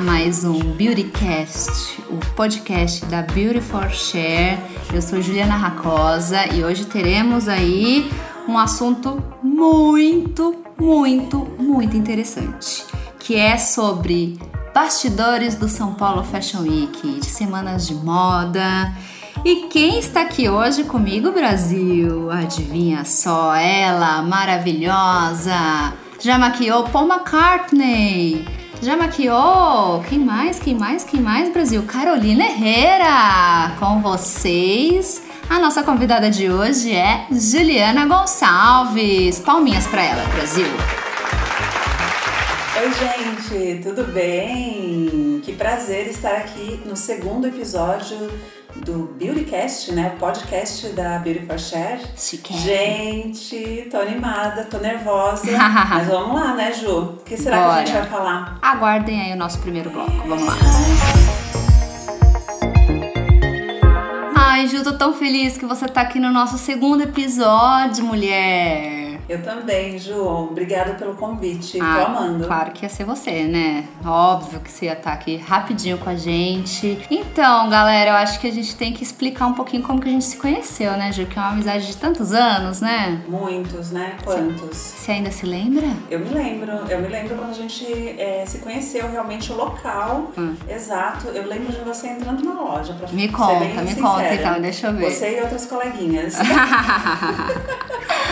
mais um Beautycast, o podcast da Beauty for Share. Eu sou Juliana Racosa e hoje teremos aí um assunto muito, muito, muito interessante, que é sobre bastidores do São Paulo Fashion Week, de semanas de moda. E quem está aqui hoje comigo, Brasil? Adivinha só, ela, maravilhosa, já maquiou Paul McCartney. Já maquiou? Quem mais? Quem mais? Quem mais, Brasil? Carolina Herrera! Com vocês. A nossa convidada de hoje é Juliana Gonçalves. Palminhas para ela, Brasil. Oi, gente, tudo bem? Que prazer estar aqui no segundo episódio do Beautycast, né? Podcast da Beauty for Share. Chique. Gente, tô animada, tô nervosa. mas vamos lá, né, Ju? O que será Bora. que a gente vai falar? Aguardem aí o nosso primeiro bloco. Vamos lá. Ai, Ju, tô tão feliz que você tá aqui no nosso segundo episódio, mulher. Eu também, Ju. Obrigada pelo convite. Ah, tô amando. Claro que ia ser você, né? Óbvio que você ia estar aqui rapidinho com a gente. Então, galera, eu acho que a gente tem que explicar um pouquinho como que a gente se conheceu, né, Ju? Que é uma amizade de tantos anos, né? Muitos, né? Quantos? Você ainda se lembra? Eu me lembro, eu me lembro quando a gente é, se conheceu realmente o local Hum. exato. Eu lembro de você entrando na loja pra Me conta, me sincera. conta então, deixa eu ver. Você e outras coleguinhas.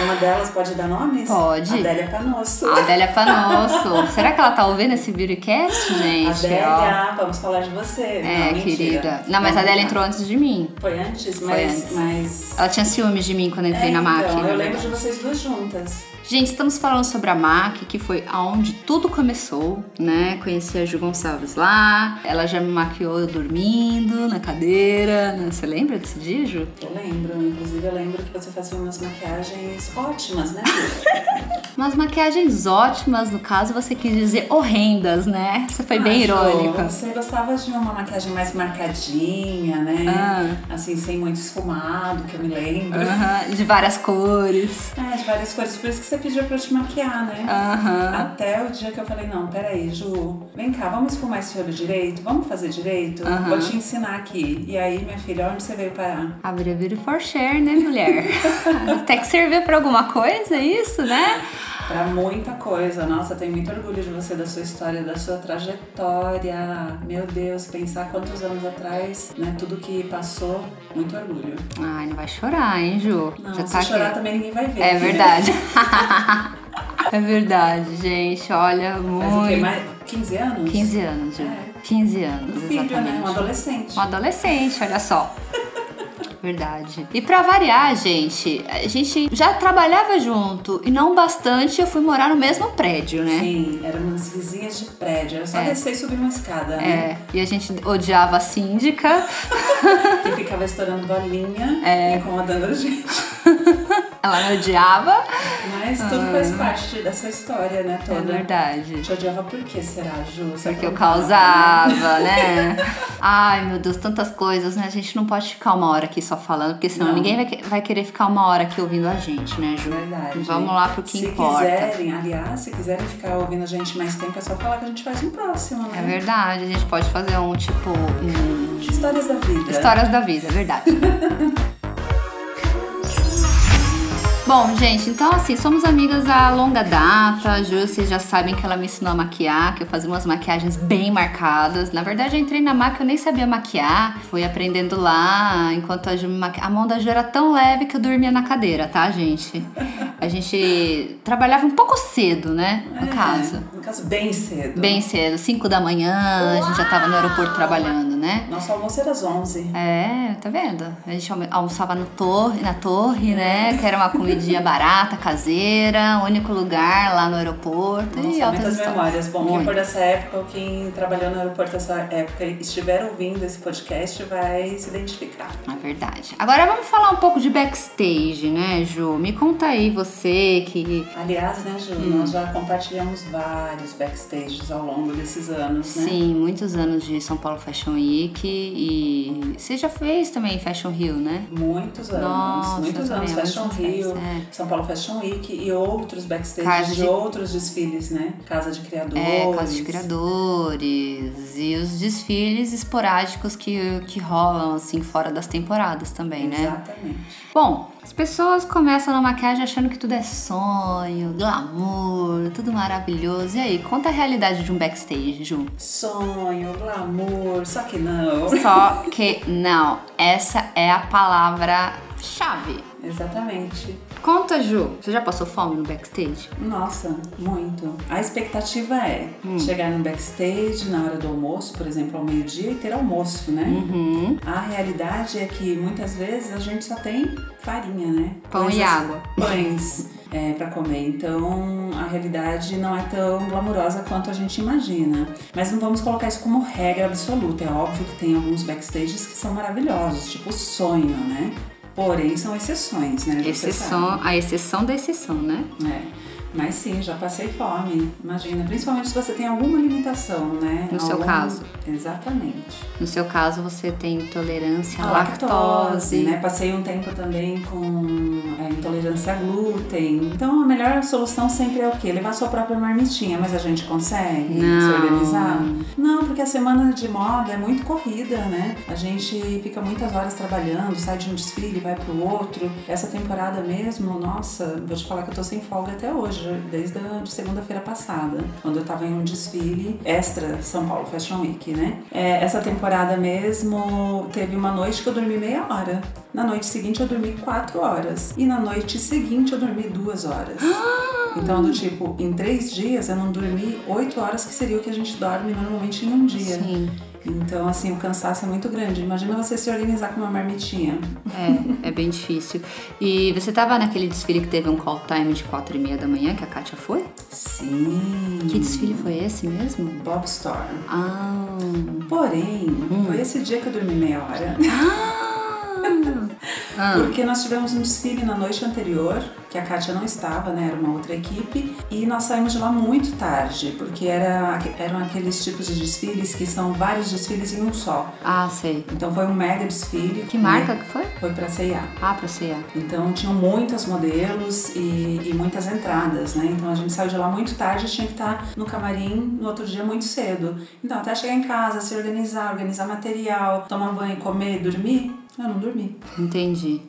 Uma delas pode dar nomes? Pode. Adélia Panosso. Adélia Panosso. Será que ela tá ouvindo esse beautycast, gente? Adélia, vamos falar de você. É, Não, querida. Não, mas a Adélia lá. entrou antes de mim. Foi antes, Foi mas. antes. mas... Ela tinha ciúmes de mim quando eu entrei É, na máquina. Então, eu lembro de vocês duas juntas. Gente, estamos falando sobre a MAC, que foi aonde tudo começou, né? Conheci a Ju Gonçalves lá, ela já me maquiou dormindo na cadeira, né? Você lembra desse dia, Ju? Eu lembro, inclusive eu lembro que você fazia umas maquiagens ótimas, né? Umas maquiagens ótimas, no caso você quis dizer horrendas, né? Você foi bem Ah, Ju, irônica. Você gostava de uma maquiagem mais marcadinha, né? Ah. Assim, sem muito esfumado, que eu me lembro. Aham, de várias cores. É, de várias cores. Por isso que você pediu pra eu te maquiar, né? Aham. Até o dia que eu falei, não, peraí, Ju, vem cá, vamos esfumar esse olho direito? Vamos fazer direito? Aham. Vou te ensinar aqui. E aí, minha filha, onde você veio parar? A Beauty for Share, né, mulher? Tem que servir pra alguma coisa, isso, né? Pra muita coisa. Nossa, tenho muito orgulho de você, da sua história, da sua trajetória. Meu Deus, pensar quantos anos atrás, né? Tudo que passou, muito orgulho. Ai, não vai chorar, hein, Ju? Não, Já se tá chorar aqui. também ninguém vai ver. É verdade. é verdade, gente. Olha, Faz o muito. quê? Mais 15 anos? 15 anos, Ju. É. 15 anos, Um filho, exatamente. né? Um adolescente. Um adolescente, olha só. Verdade. E pra variar, gente, a gente já trabalhava junto e não bastante eu fui morar no mesmo prédio, né? Sim, éramos vizinhas de prédio. Era só É. descer e subir uma escada, né? É, e a gente odiava a síndica. Que ficava estourando bolinha, É. incomodando a gente. Ela me odiava. Mas tudo faz parte dessa história, né, Ah. É toda. verdade. Te odiava por quê, será, Ju? Você Porque eu causava, né? Ai, meu Deus, tantas coisas, né? A gente não pode ficar uma hora aqui só falando, porque senão Não. ninguém vai, vai querer ficar uma hora aqui ouvindo a gente, né, Ju? Verdade. Vamos lá pro que se importa. quiserem, aliás, se quiserem ficar ouvindo a gente mais tempo, é só falar que a gente faz um próximo, É né? verdade, a gente pode fazer um tipo. um, Histórias da vida. Histórias da vida, é verdade. Bom, gente, então assim, somos amigas há longa data. A Ju, vocês já sabem que ela me ensinou a maquiar, que eu fazia umas maquiagens bem marcadas. Na verdade, eu entrei na máquina, eu nem sabia maquiar. Fui aprendendo lá, enquanto a Ju me maquiava. A mão da Ju era tão leve que eu dormia na cadeira, tá, gente? A gente trabalhava um pouco cedo, né? No É, caso. No caso, bem cedo. Bem cedo, 5 da manhã, a gente já tava no aeroporto trabalhando, né? Nosso almoço era às 11. É, tá vendo? A gente almo- almoçava no torre, na torre, né? Que era uma comidinha barata, caseira, único lugar lá no aeroporto. e Nossa, altas muitas histórias. memórias. Bom, quem Muito. for dessa época ou quem trabalhou no aeroporto dessa época e estiver ouvindo esse podcast vai se identificar. É verdade. Agora vamos falar um pouco de backstage, né, Ju? Me conta aí, você que. Aliás, né, Ju, Hum. nós já compartilhamos vários backstages ao longo desses anos, né? Sim, muitos anos de São Paulo Fashion Week e você já fez também Fashion Rio, né? Muitos anos, Nossa, muitos anos. Fashion Rio, é. São Paulo Fashion Week e outros backstage Casa de... de- outros desfiles, né? Casa de criadores. É, casa de criadores e os desfiles esporádicos que, que rolam assim fora das temporadas também, né? Exatamente. Bom, as pessoas começam na maquiagem achando que tudo é sonho, glamour, tudo maravilhoso. E aí, conta a realidade de um backstage, Ju. Sonho, glamour, só que não. Só que não, essa é a palavra-chave. Exatamente. Conta, Ju, você já passou fome no backstage? Nossa, muito. A expectativa é Hum. chegar no backstage na hora do almoço, por exemplo, ao meio-dia e ter almoço, né? Uhum. A realidade é que muitas vezes a gente só tem farinha, né? Pão e água. Pães é, para comer. Então a realidade não é tão glamurosa quanto a gente imagina. Mas não vamos colocar isso como regra absoluta. É óbvio que tem alguns backstages que são maravilhosos, tipo sonho, né? Porém, são exceções, né? Exceção, a exceção da exceção, né? É. Mas sim, já passei fome, imagina. Principalmente se você tem alguma limitação, né? No seu Algum- caso. Exatamente. No seu caso, você tem intolerância à A lactose, né? Passei um tempo também com é, intolerância a glúten. Então a melhor solução sempre é o quê? Levar sua própria marmitinha, mas a gente consegue Não. se organizar? Não, porque a semana de moda é muito corrida, né? A gente fica muitas horas trabalhando, sai de um desfile, vai pro outro. Essa temporada mesmo, nossa, vou te falar que eu tô sem folga até hoje, desde a de segunda-feira passada, quando eu tava em um desfile extra São Paulo Fashion Week, né? É, essa temporada mesmo teve uma noite que eu dormi meia hora. Na noite seguinte eu dormi quatro horas. E na noite seguinte eu dormi duas horas. Então, do tipo, em três dias eu não dormi oito horas, que seria o que a gente dorme normalmente em um dia. Sim. Então, assim, o cansaço é muito grande. Imagina você se organizar com uma marmitinha. É, é bem difícil. E você tava naquele desfile que teve um call time de 4 e meia da manhã, que a Kátia foi? Sim. Que desfile foi esse mesmo? Bob Storm. Ah. Porém, foi esse dia que eu dormi meia hora. Ah. Porque nós tivemos um desfile na noite anterior, que a Kátia não estava, né? Era uma outra equipe. E nós saímos de lá muito tarde, porque era, eram aqueles tipos de desfiles que são vários desfiles em um só. Ah, sei. Então foi um mega desfile. Que marca que foi? Foi pra C&A. Ah, pra cear. Então tinham muitas modelos e, e muitas entradas, né? Então a gente saiu de lá muito tarde e tinha que estar no camarim no outro dia muito cedo. Então até chegar em casa, se organizar, organizar material, tomar banho, comer, dormir, eu não dormi. Entendi.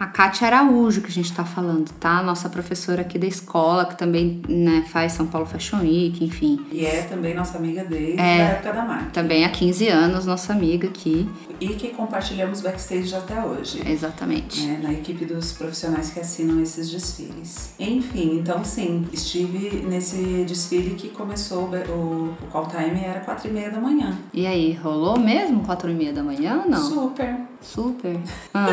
A Kátia Araújo, que a gente tá falando, tá? Nossa professora aqui da escola, que também né, faz São Paulo Fashion Week, enfim. E é também nossa amiga desde É. a época da marca. Também há 15 anos, nossa amiga aqui. E que compartilhamos backstage até hoje. Exatamente. né, na equipe dos profissionais que assinam esses desfiles. Enfim, então sim, estive nesse desfile que começou, o, o call time era quatro e meia da manhã. E aí, rolou mesmo 4 e meia da manhã ou não? Super, Super. Ah,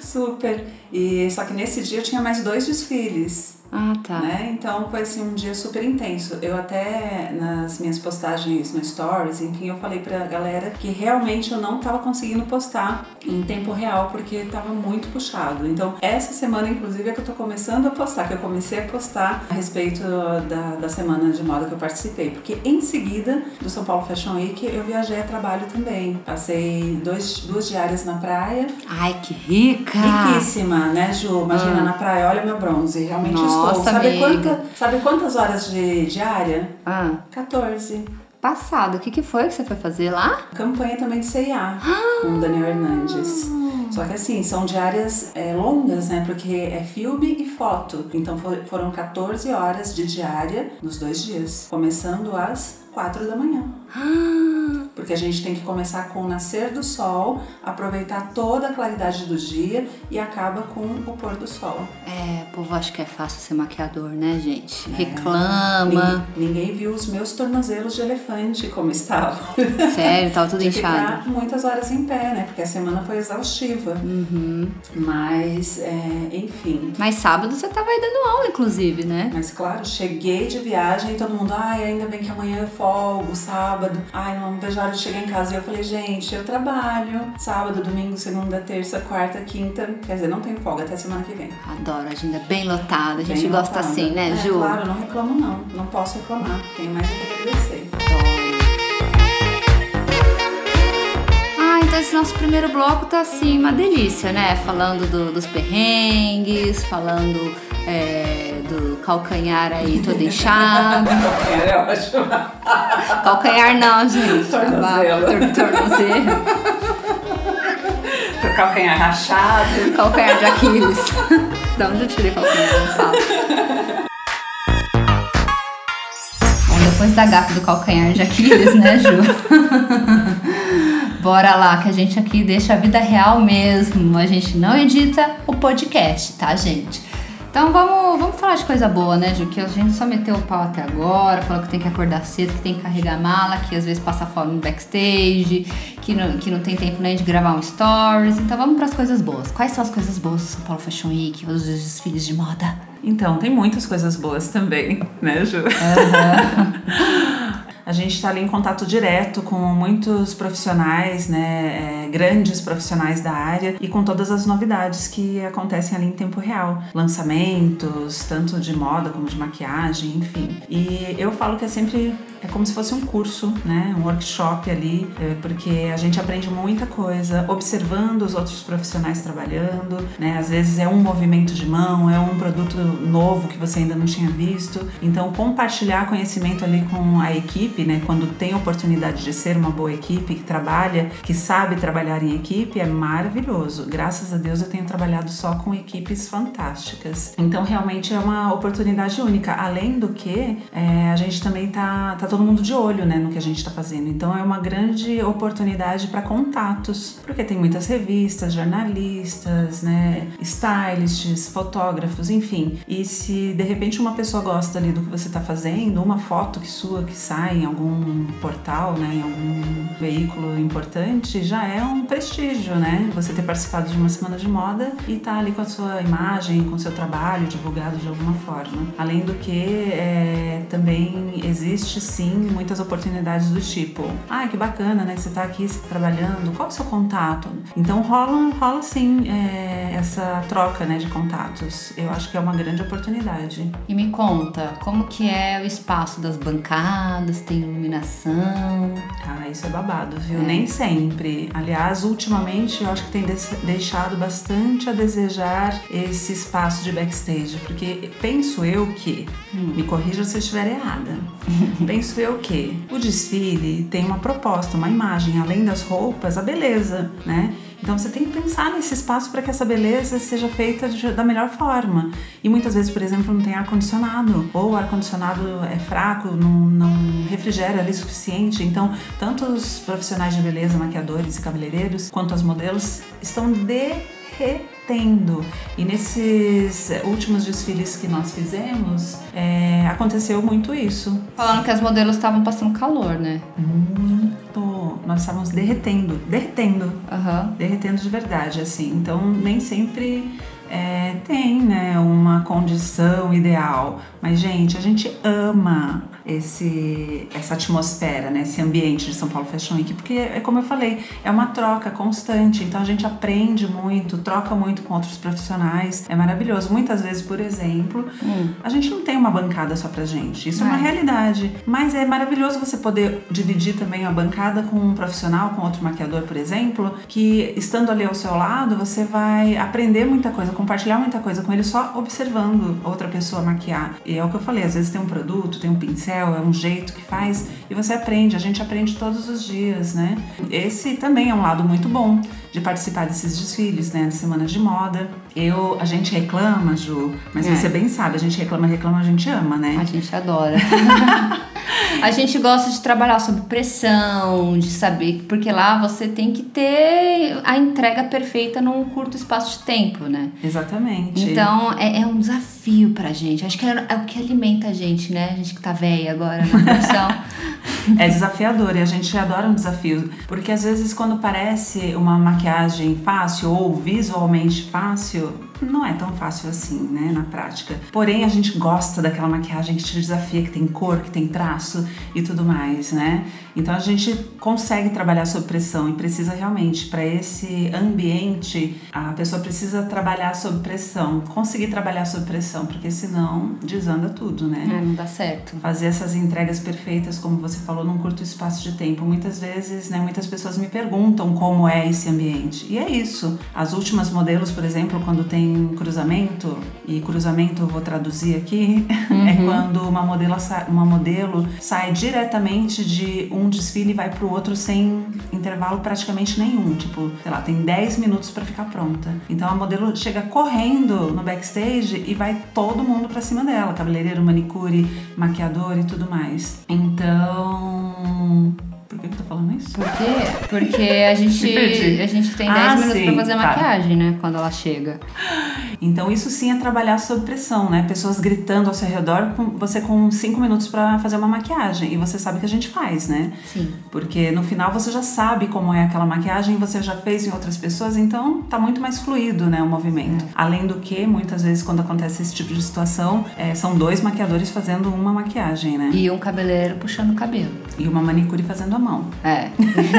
super. E só que nesse dia tinha mais dois desfiles. Ah tá. Né? Então foi assim um dia super intenso. Eu até nas minhas postagens no Stories, enfim, eu falei pra galera que realmente eu não tava conseguindo postar em tempo real porque tava muito puxado. Então essa semana, inclusive, é que eu tô começando a postar, que eu comecei a postar a respeito da, da semana de moda que eu participei. Porque em seguida do São Paulo Fashion Week eu viajei a trabalho também. Passei dois, duas diárias na praia. Ai, que rica! Riquíssima, né, Ju? Imagina na praia, olha meu bronze, realmente Nossa, estou. Sabe, quanta, sabe quantas horas de diária? Ah, 14. passado, o que, que foi que você foi fazer lá? Campanha também de CIA com o Daniel Hernandes. Só que assim, são diárias é, longas, né? Porque é filme e foto. Então for- foram 14 horas de diária nos dois dias. Começando às 4 da manhã. Porque a gente tem que começar com o nascer do sol, aproveitar toda a claridade do dia e acaba com o pôr do sol. É, o povo acha que é fácil ser maquiador, né, gente? Reclama. Ninguém, ninguém viu os meus tornozelos de elefante como estavam. Sério, tava tudo de inchado. ficar muitas horas em pé, né? Porque a semana foi exaustiva. Uhum. Mas, é, enfim. Mas sábado você tava aí dando aula, inclusive, né? Mas claro, cheguei de viagem e todo mundo, ai, ainda bem que amanhã eu folgo, sábado. Ai, não vejo a hora de chegar em casa. E eu falei, gente, eu trabalho. Sábado, domingo, segunda, terça, quarta, quinta. Quer dizer, não tenho folga até semana que vem. Adoro, a agenda bem lotada. A gente Bem gosta lotada. assim, né, é, Ju? Claro, não reclamo não. Não posso reclamar. Tenho mais o que agradecer. Adoro. nosso primeiro bloco tá assim, uma delícia, né? Falando do, dos perrengues, falando é, do calcanhar aí todo inchado. calcanhar é ótimo. Calcanhar não, gente. Tornozelo. Tornozelo. calcanhar rachado. Calcanhar de Aquiles. da onde eu tirei calcanhar? Bom, depois da gafe do calcanhar de Aquiles, né, Ju? Bora lá, que a gente aqui deixa a vida real mesmo. A gente não edita o podcast, tá, gente? Então vamos, vamos falar de coisa boa, né, Ju? Que a gente só meteu o pau até agora, falou que tem que acordar cedo, que tem que carregar mala, que às vezes passa fome no backstage, que não, que não tem tempo nem de gravar um stories. Então vamos para as coisas boas. Quais são as coisas boas do São Paulo Fashion Week, os desfiles de moda? Então, tem muitas coisas boas também, né, Ju? Uhum. a gente está ali em contato direto com muitos profissionais, né, é, grandes profissionais da área e com todas as novidades que acontecem ali em tempo real, lançamentos tanto de moda como de maquiagem, enfim. E eu falo que é sempre é como se fosse um curso, né, um workshop ali, é, porque a gente aprende muita coisa observando os outros profissionais trabalhando, né, às vezes é um movimento de mão, é um produto novo que você ainda não tinha visto, então compartilhar conhecimento ali com a equipe, né, quando tem oportunidade de ser uma boa equipe que trabalha, que sabe trabalhar em equipe, é maravilhoso. Graças a Deus eu tenho trabalhado só com equipes fantásticas. Então realmente é uma oportunidade única. Além do que, é, a gente também tá, tá todo mundo de olho né, no que a gente está fazendo. Então é uma grande oportunidade para contatos, porque tem muitas revistas, jornalistas, né, stylists, fotógrafos, enfim. E se de repente uma pessoa gosta ali do que você está fazendo, uma foto que sua que sai em algum portal, né, em algum veículo importante, já é um prestígio, né? Você ter participado de uma semana de moda e estar tá ali com a sua imagem, com o seu trabalho divulgado de alguma forma. Além do que é, também existe sim muitas oportunidades do tipo, ah, que bacana, né? Você tá aqui trabalhando, qual é o seu contato? Então rola, rola sim é, essa troca né, de contatos. Eu acho que é uma grande oportunidade. E me conta, como que é o espaço das bancadas? Tem iluminação? Ah, isso é babado, viu? É. Nem sempre. Aliás, ultimamente eu acho que tem deixado bastante a desejar esse espaço de backstage, porque penso eu que, hum. me corrija se eu estiver errada, penso penso eu que o desfile tem uma proposta, uma imagem, além das roupas, a beleza, né? Então você tem que pensar nesse espaço para que essa beleza seja feita de, da melhor forma. E muitas vezes, por exemplo, não tem ar-condicionado, ou o ar-condicionado é fraco, não, não refrigera ali o suficiente. Então, tanto os profissionais de beleza, maquiadores e cabeleireiros, quanto as modelos estão derretendo. E nesses últimos desfiles que nós fizemos, é, aconteceu muito isso. Falando que as modelos estavam passando calor, né? Muito. Nós estávamos derretendo, derretendo, uhum. derretendo de verdade, assim. Então, nem sempre é, tem, né, uma condição ideal. Mas, gente, a gente ama esse, essa atmosfera, né, esse ambiente de São Paulo Fashion Week, porque é como eu falei, é uma troca constante, então a gente aprende muito, troca muito com outros profissionais, é maravilhoso. Muitas vezes, por exemplo, hum. a gente não tem uma bancada só pra gente, isso é, é uma realidade, mas é maravilhoso você poder dividir também a bancada com um profissional, com outro maquiador, por exemplo, que estando ali ao seu lado, você vai aprender muita coisa, compartilhar muita coisa com ele só observando outra pessoa maquiar. E é o que eu falei, às vezes tem um produto, tem um pincel, é um jeito que faz e você aprende, a gente aprende todos os dias, né? Esse também é um lado muito bom de participar desses desfiles, né, de semanas de moda. Eu, a gente reclama, Ju, mas é. você bem sabe, a gente reclama, reclama, a gente ama, né? A gente adora. a gente gosta de trabalhar sob pressão, de saber, porque lá você tem que ter a entrega perfeita num curto espaço de tempo, né? Exatamente. Então é, é um desafio pra gente. Acho que é, é, o que alimenta a gente, né? A gente que tá velha agora na profissão. é desafiador e a gente adora um desafio, porque às vezes quando parece uma maquiagem fácil ou visualmente fácil, não é tão fácil assim, né, na prática. Porém, a gente gosta daquela maquiagem que te desafia, que tem cor, que tem traço e tudo mais, né? Então a gente consegue trabalhar sob pressão e precisa realmente para esse ambiente, a pessoa precisa trabalhar sob pressão, conseguir trabalhar sob pressão, porque senão desanda tudo, né? É, não dá certo. Fazer essas entregas perfeitas, como você falou, num curto espaço de tempo. Muitas vezes, né, muitas pessoas me perguntam como é esse ambiente. E é isso. As últimas modelos, por exemplo, quando tem cruzamento, e cruzamento eu vou traduzir aqui, é uhum. é quando uma modelo, uma modelo sai diretamente de um desfile e vai pro outro sem intervalo praticamente nenhum. Tipo, sei lá, tem 10 minutos para ficar pronta. Então a modelo chega correndo no backstage e vai todo mundo para cima dela, cabeleireiro, manicure, maquiador e tudo mais. Então, por que eu tô falando isso? Por quê? Porque a gente, a gente tem 10 ah, minutos sim, pra fazer a tá. maquiagem, né? Quando ela chega. Então, isso sim é trabalhar sob pressão, né? Pessoas gritando ao seu redor, com você com 5 minutos para fazer uma maquiagem. E você sabe que a gente faz, né? Sim. Porque no final você já sabe como é aquela maquiagem, você já fez em outras pessoas, então tá muito mais fluido, né? O movimento. É. Além do que, muitas vezes, quando acontece esse tipo de situação, é, são dois maquiadores fazendo uma maquiagem, né? E um cabeleireiro puxando o cabelo. E uma manicure fazendo a mão. É.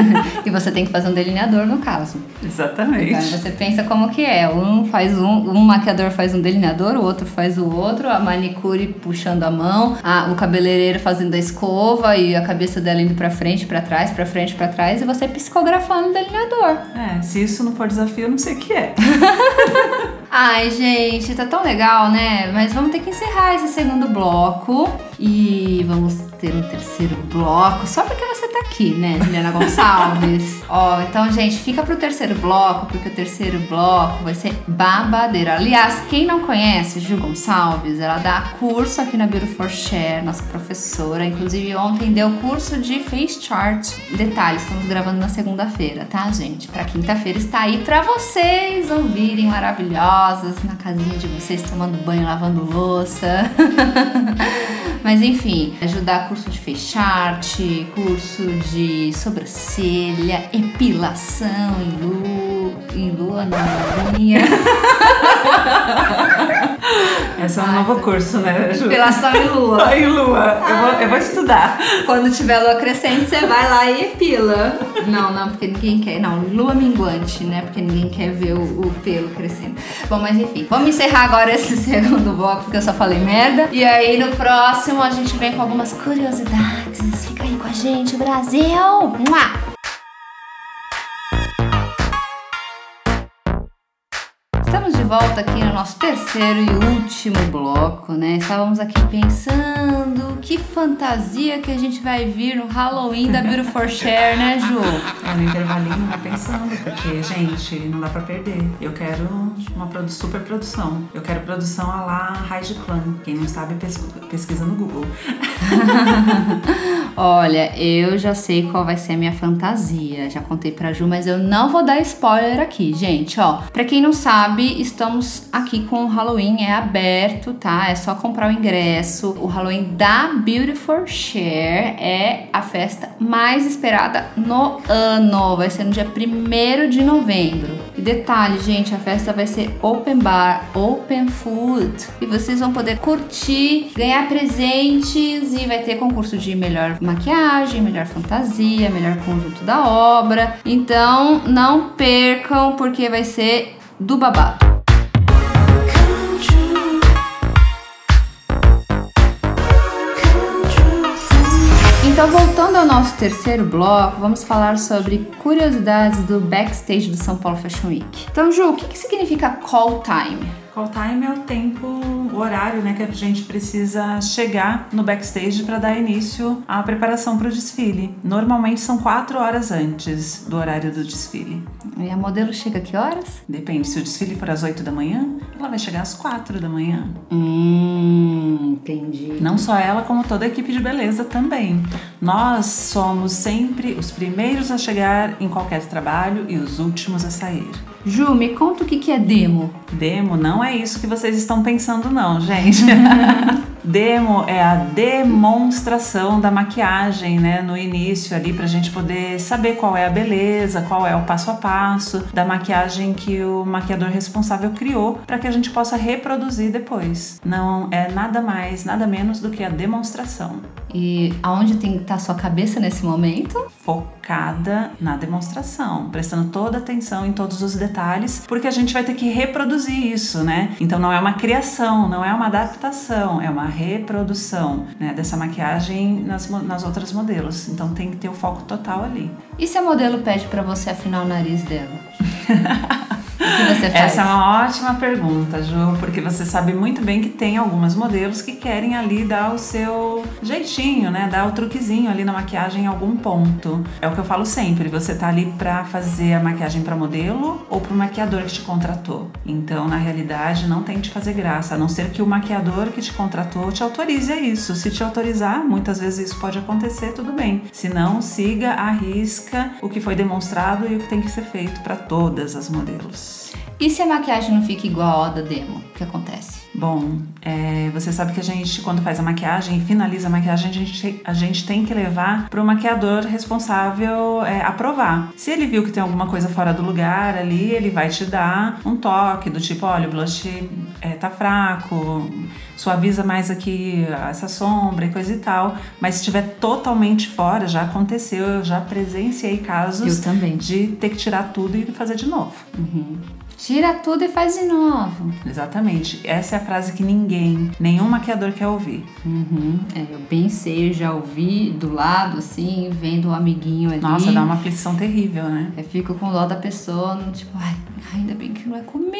e você tem que fazer um delineador no caso. Exatamente. Então você pensa como que é. Um faz um, um maquiador faz um delineador, o outro faz o outro, a manicure puxando a mão, a, o cabeleireiro fazendo a escova e a cabeça dela indo para frente, para trás, para frente, para trás e você psicografando o delineador. É, se isso não for desafio, eu não sei o que é. Ai, gente, tá tão legal, né? Mas vamos ter que encerrar esse segundo bloco e vamos ter um terceiro bloco, só porque tá aqui, né, Juliana Gonçalves? Ó, então, gente, fica pro terceiro bloco, porque o terceiro bloco vai ser babadeira. Aliás, quem não conhece Ju Gonçalves, ela dá curso aqui na Beautiful Share, nossa professora. Inclusive, ontem deu curso de face chart. Detalhes, estamos gravando na segunda-feira, tá, gente? Pra quinta-feira está aí pra vocês ouvirem maravilhosas na casinha de vocês, tomando banho, lavando louça. Mas enfim, ajudar curso de fecharte, curso de sobrancelha, epilação em lua, em lua na linha. Esse é um novo curso, né, Ju? Epilação em lua. em lua. Eu vou, eu vou estudar. Quando tiver lua crescente, você vai lá e epila. Não, não, porque ninguém quer. Não, lua minguante, né? Porque ninguém quer ver o, o pelo crescendo. Bom, mas enfim. Vamos encerrar agora esse segundo bloco, porque eu só falei merda. E aí no próximo a gente vem com algumas curiosidades. Fica aí com a gente, Brasil! Mua! Volta aqui no nosso terceiro e último bloco, né? Estávamos aqui pensando que fantasia que a gente vai vir no Halloween da Beautiful Share, né, Ju? É, no intervalinho, tá pensando, porque, gente, não dá pra perder. Eu quero uma super produção. Eu quero produção a lá Raid Clan. Quem não sabe, pesquisa no Google. Olha, eu já sei qual vai ser a minha fantasia. Já contei pra Ju, mas eu não vou dar spoiler aqui, gente. Ó, pra quem não sabe, estamos aqui com o Halloween. É aberto, tá? É só comprar o ingresso. O Halloween da Beautiful Share é a festa mais esperada no ano. Vai ser no dia 1 de novembro. E detalhe, gente, a festa vai ser open bar, open food. E vocês vão poder curtir, ganhar presentes e vai ter concurso de melhor maquiagem, melhor fantasia, melhor conjunto da obra. Então não percam porque vai ser do babado. Então, voltando ao nosso terceiro bloco, vamos falar sobre curiosidades do backstage do São Paulo Fashion Week. Então, Ju, o que, que significa call time? Call time é o tempo, o horário, né, que a gente precisa chegar no backstage para dar início à preparação para o desfile. Normalmente são quatro horas antes do horário do desfile. E a modelo chega a que horas? Depende. Se o desfile for às 8 da manhã, ela vai chegar às 4 da manhã. Hum, entendi. Não só ela, como toda a equipe de beleza também. Nós somos sempre os primeiros a chegar em qualquer trabalho e os últimos a sair. Ju, me conta o que é demo. Demo não é isso que vocês estão pensando, não, gente. Demo é a demonstração da maquiagem, né? No início ali, pra gente poder saber qual é a beleza, qual é o passo a passo da maquiagem que o maquiador responsável criou para que a gente possa reproduzir depois. Não é nada mais, nada menos do que a demonstração. E aonde tem que estar sua cabeça nesse momento? Focada na demonstração, prestando toda atenção em todos os detalhes, porque a gente vai ter que reproduzir isso, né? Então não é uma criação, não é uma adaptação, é uma reprodução né, dessa maquiagem nas, nas outras modelos. Então tem que ter o foco total ali. E se a modelo pede para você afinar o nariz dela? Essa é uma ótima pergunta, Ju, porque você sabe muito bem que tem algumas modelos que querem ali dar o seu jeitinho, né? Dar o truquezinho ali na maquiagem em algum ponto. É o que eu falo sempre, você tá ali pra fazer a maquiagem para modelo ou pro maquiador que te contratou. Então, na realidade, não tem te fazer graça, a não ser que o maquiador que te contratou te autorize a isso. Se te autorizar, muitas vezes isso pode acontecer, tudo bem. Se não, siga, arrisca o que foi demonstrado e o que tem que ser feito para todas as modelos. Yes. E se a maquiagem não fica igual a da demo? O que acontece? Bom, é, você sabe que a gente, quando faz a maquiagem e finaliza a maquiagem, a gente, a gente tem que levar para o maquiador responsável é, aprovar. Se ele viu que tem alguma coisa fora do lugar ali, ele vai te dar um toque do tipo: olha, o blush é, tá fraco, suaviza mais aqui essa sombra e coisa e tal. Mas se estiver totalmente fora, já aconteceu, eu já presenciei casos de ter que tirar tudo e fazer de novo. Uhum. Tira tudo e faz de novo. Exatamente. Essa é a frase que ninguém, nenhum maquiador quer ouvir. Uhum. É, eu bem sei, já ouvi do lado, assim, vendo o um amiguinho ali. Nossa, dá uma aflição terrível, né? Eu fico com dó da pessoa, tipo, ai, ainda bem que não é comigo.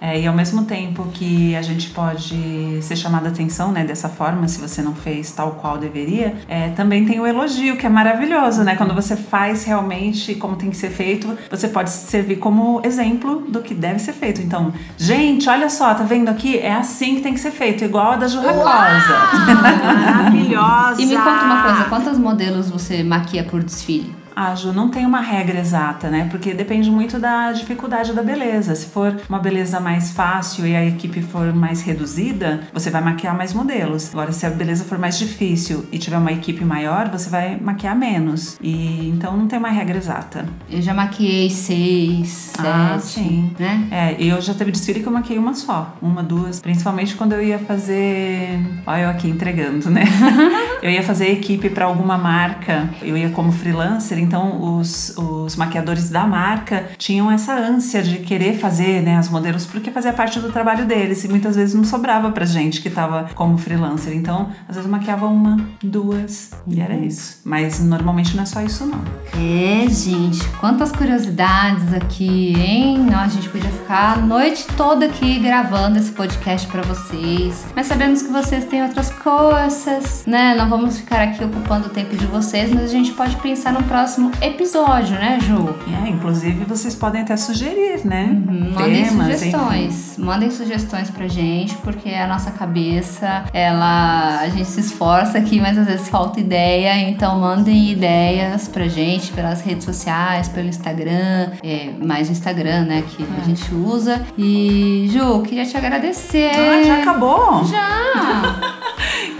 É, e ao mesmo tempo que a gente pode ser chamada atenção, né, dessa forma, se você não fez tal qual deveria, é, também tem o elogio, que é maravilhoso, né? Quando você faz realmente como tem que ser feito, você pode servir como exemplo do que deve ser feito. Então, gente, olha só, tá vendo aqui? É assim que tem que ser feito, igual a da Jurracosa. Maravilhosa! E me conta uma coisa, quantos modelos você maquia por desfile? Ah, Ju, não tem uma regra exata, né? Porque depende muito da dificuldade da beleza. Se for uma beleza mais fácil e a equipe for mais reduzida, você vai maquiar mais modelos. Agora, se a beleza for mais difícil e tiver uma equipe maior, você vai maquiar menos. E então não tem uma regra exata. Eu já maquiei seis, ah, sete, sim. né? É, eu já teve desfile que eu maquiei uma só, uma, duas. Principalmente quando eu ia fazer. Olha eu aqui entregando, né? eu ia fazer equipe para alguma marca, eu ia como freelancer então os, os maquiadores da marca tinham essa ânsia de querer fazer né, as modelos porque fazia parte do trabalho deles e muitas vezes não sobrava pra gente que tava como freelancer. Então, às vezes eu maquiava uma, duas e era isso. Mas normalmente não é só isso, não. É, gente, quantas curiosidades aqui, hein? Não, a gente podia ficar a noite toda aqui gravando esse podcast para vocês. Mas sabemos que vocês têm outras coisas, né? Não vamos ficar aqui ocupando o tempo de vocês, mas a gente pode pensar no próximo episódio, né, Ju? É, inclusive vocês podem até sugerir, né? Uhum, mandem Temas, sugestões. Enfim. Mandem sugestões pra gente, porque a nossa cabeça, ela. A gente se esforça aqui, mas às vezes falta ideia. Então mandem ideias pra gente pelas redes sociais, pelo Instagram, é, mais o Instagram, né? Que é. a gente usa. E, Ju, queria te agradecer. Ah, já acabou? Já!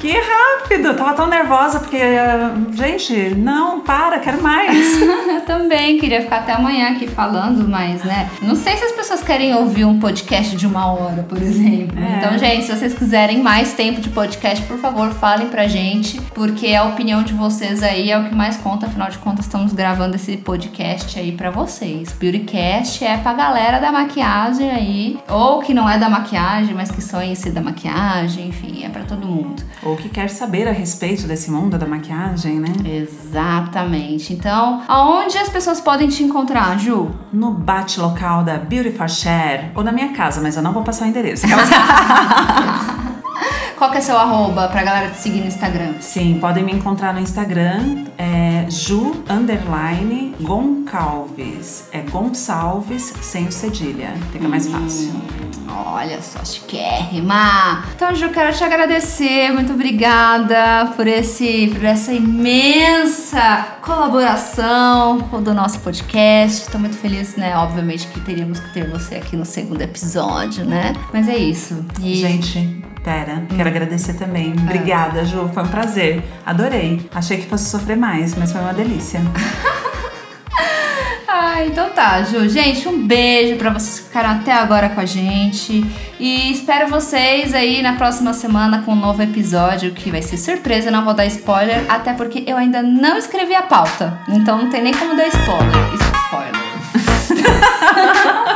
que rápido! tava tão nervosa porque, gente, não, para, quero mais mais. eu também queria ficar até amanhã aqui falando, mas, né? Não sei se as pessoas querem ouvir um podcast de uma hora, por exemplo. É. Então, gente, se vocês quiserem mais tempo de podcast, por favor, falem pra gente, porque a opinião de vocês aí é o que mais conta. Afinal de contas, estamos gravando esse podcast aí pra vocês. Beautycast é pra galera da maquiagem aí, ou que não é da maquiagem, mas que sonha em ser da maquiagem, enfim, é pra todo mundo. Ou que quer saber a respeito desse mundo da maquiagem, né? Exatamente. Então, aonde as pessoas podem te encontrar, Ju? No bate local da Beauty for Share ou na minha casa, mas eu não vou passar o endereço. Qual que é seu arroba pra galera te seguir no Instagram? Sim, podem me encontrar no Instagram, é Ju Underline Goncalves. É Gonçalves sem o cedilha. Fica mais hum, fácil. Olha só, chiquérrima. Então, Ju, quero te agradecer. Muito obrigada por, esse, por essa imensa colaboração do nosso podcast. Estou muito feliz, né? Obviamente que teríamos que ter você aqui no segundo episódio, né? Mas é isso. E... Gente, Pera, quero agradecer também. Obrigada, Ju. Foi um prazer. Adorei. Achei que fosse sofrer mais, mas foi uma delícia. Então tá, Ju. Gente, um beijo para vocês que ficaram até agora com a gente. E espero vocês aí na próxima semana com um novo episódio que vai ser surpresa, não vou dar spoiler, até porque eu ainda não escrevi a pauta. Então não tem nem como dar spoiler. Spoiler.